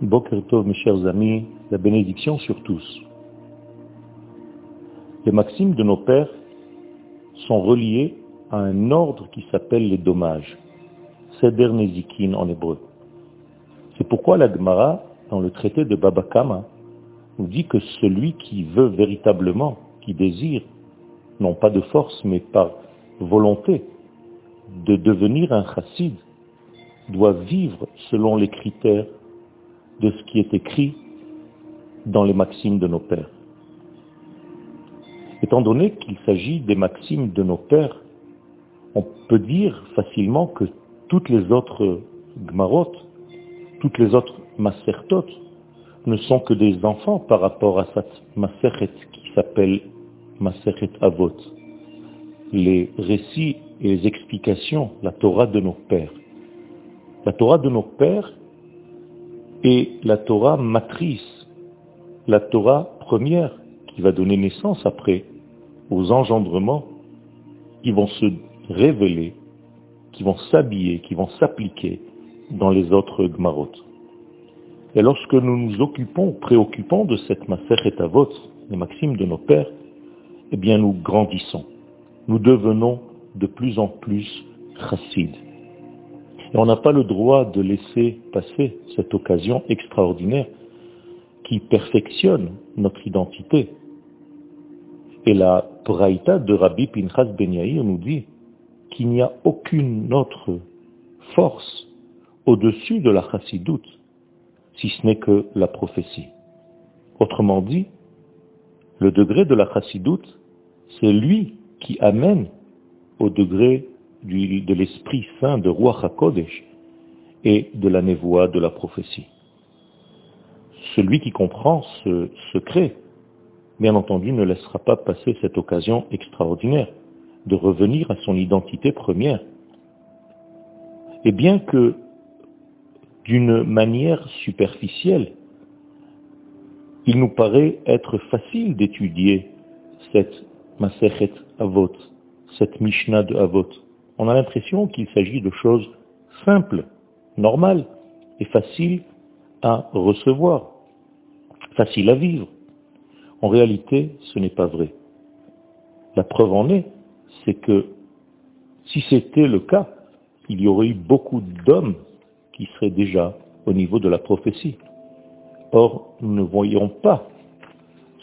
Boker Tov, mes chers amis, la bénédiction sur tous. Les maximes de nos pères sont reliées à un ordre qui s'appelle les dommages, Seder Nezikin en hébreu. C'est pourquoi la Gemara, dans le traité de Baba Kama, nous dit que celui qui veut véritablement, qui désire, non pas de force, mais par volonté, de devenir un chassid, doit vivre selon les critères de ce qui est écrit dans les maximes de nos pères. Étant donné qu'il s'agit des maximes de nos pères, on peut dire facilement que toutes les autres gmarot, toutes les autres masertot, ne sont que des enfants par rapport à cette maseret qui s'appelle maseret avot. Les récits et les explications, la Torah de nos pères. La Torah de nos pères et la Torah matrice, la Torah première qui va donner naissance après aux engendrements qui vont se révéler, qui vont s'habiller, qui vont s'appliquer dans les autres gmarot. Et lorsque nous nous occupons, préoccupons de cette et Avot, les maximes de nos pères, eh bien nous grandissons. Nous devenons de plus en plus chassides. Et on n'a pas le droit de laisser passer cette occasion extraordinaire qui perfectionne notre identité. Et la praïta de Rabbi Pinchas Ben Yair nous dit qu'il n'y a aucune autre force au-dessus de la chassidoute, si ce n'est que la prophétie. Autrement dit, le degré de la chassidoute, c'est lui qui amène au degré de l'Esprit Saint de Roi HaKodesh et de la névoie de la prophétie. Celui qui comprend ce secret, bien entendu, ne laissera pas passer cette occasion extraordinaire de revenir à son identité première. Et bien que d'une manière superficielle, il nous paraît être facile d'étudier cette Maserhet Avot, cette Mishnah de Avot, on a l'impression qu'il s'agit de choses simples, normales et faciles à recevoir, faciles à vivre. En réalité, ce n'est pas vrai. La preuve en est, c'est que si c'était le cas, il y aurait eu beaucoup d'hommes qui seraient déjà au niveau de la prophétie. Or, nous ne voyons pas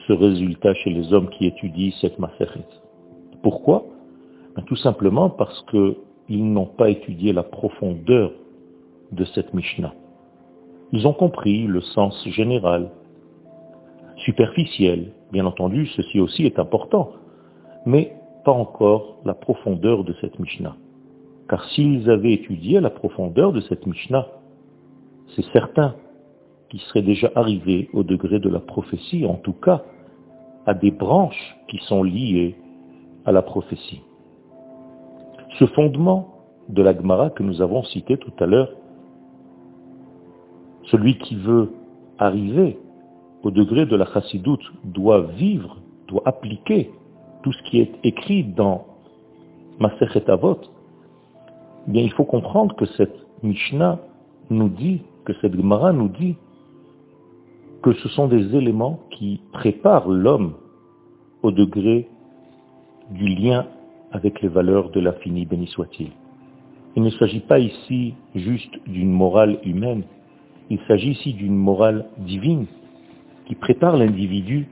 ce résultat chez les hommes qui étudient cette Maseret. Pourquoi? Tout simplement parce qu'ils n'ont pas étudié la profondeur de cette Mishnah. Ils ont compris le sens général, superficiel. Bien entendu, ceci aussi est important, mais pas encore la profondeur de cette Mishnah. Car s'ils avaient étudié la profondeur de cette Mishnah, c'est certain qu'ils seraient déjà arrivés au degré de la prophétie, en tout cas à des branches qui sont liées à la prophétie. Ce fondement de la Gemara que nous avons cité tout à l'heure, celui qui veut arriver au degré de la chassidoute doit vivre, doit appliquer tout ce qui est écrit dans Maserhet Avot, eh bien il faut comprendre que cette Mishnah nous dit, que cette Gemara nous dit que ce sont des éléments qui préparent l'homme au degré du lien avec les valeurs de l'infini, béni soit-il. Il ne s'agit pas ici juste d'une morale humaine, il s'agit ici d'une morale divine qui prépare l'individu,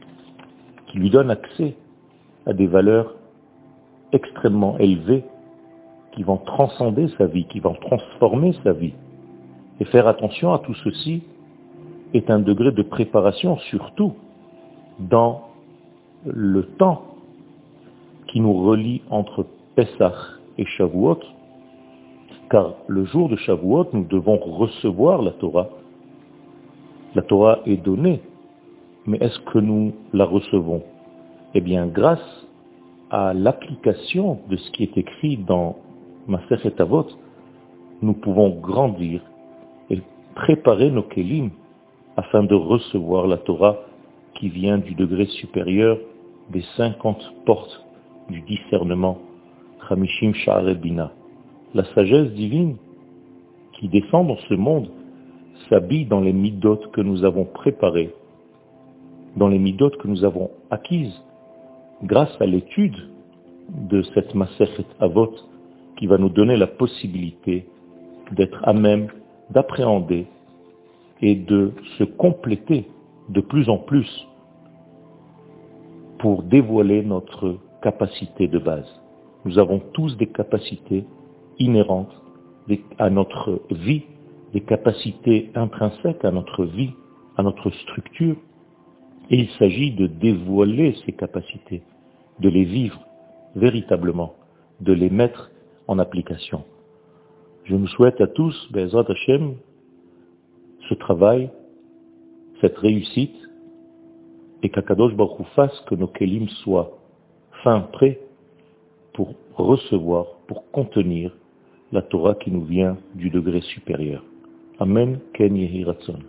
qui lui donne accès à des valeurs extrêmement élevées qui vont transcender sa vie, qui vont transformer sa vie. Et faire attention à tout ceci est un degré de préparation, surtout dans le temps qui nous relie entre Pessah et Shavuot, car le jour de Shavuot, nous devons recevoir la Torah. La Torah est donnée, mais est-ce que nous la recevons? Eh bien, grâce à l'application de ce qui est écrit dans et Avot, nous pouvons grandir et préparer nos kelim afin de recevoir la Torah qui vient du degré supérieur des 50 portes du discernement, la sagesse divine qui descend dans ce monde s'habille dans les midotes que nous avons préparées, dans les midotes que nous avons acquises, grâce à l'étude de cette Masechet Avot, qui va nous donner la possibilité d'être à même d'appréhender et de se compléter de plus en plus pour dévoiler notre capacité de base. Nous avons tous des capacités inhérentes à notre vie, des capacités intrinsèques à notre vie, à notre structure, et il s'agit de dévoiler ces capacités, de les vivre véritablement, de les mettre en application. Je nous souhaite à tous, Bezrat Hashem, ce travail, cette réussite, et qu'Akadosh Baruch fasse que nos kelim soient fin prêts pour recevoir, pour contenir la Torah qui nous vient du degré supérieur. Amen, Ken Yehi Ratzon.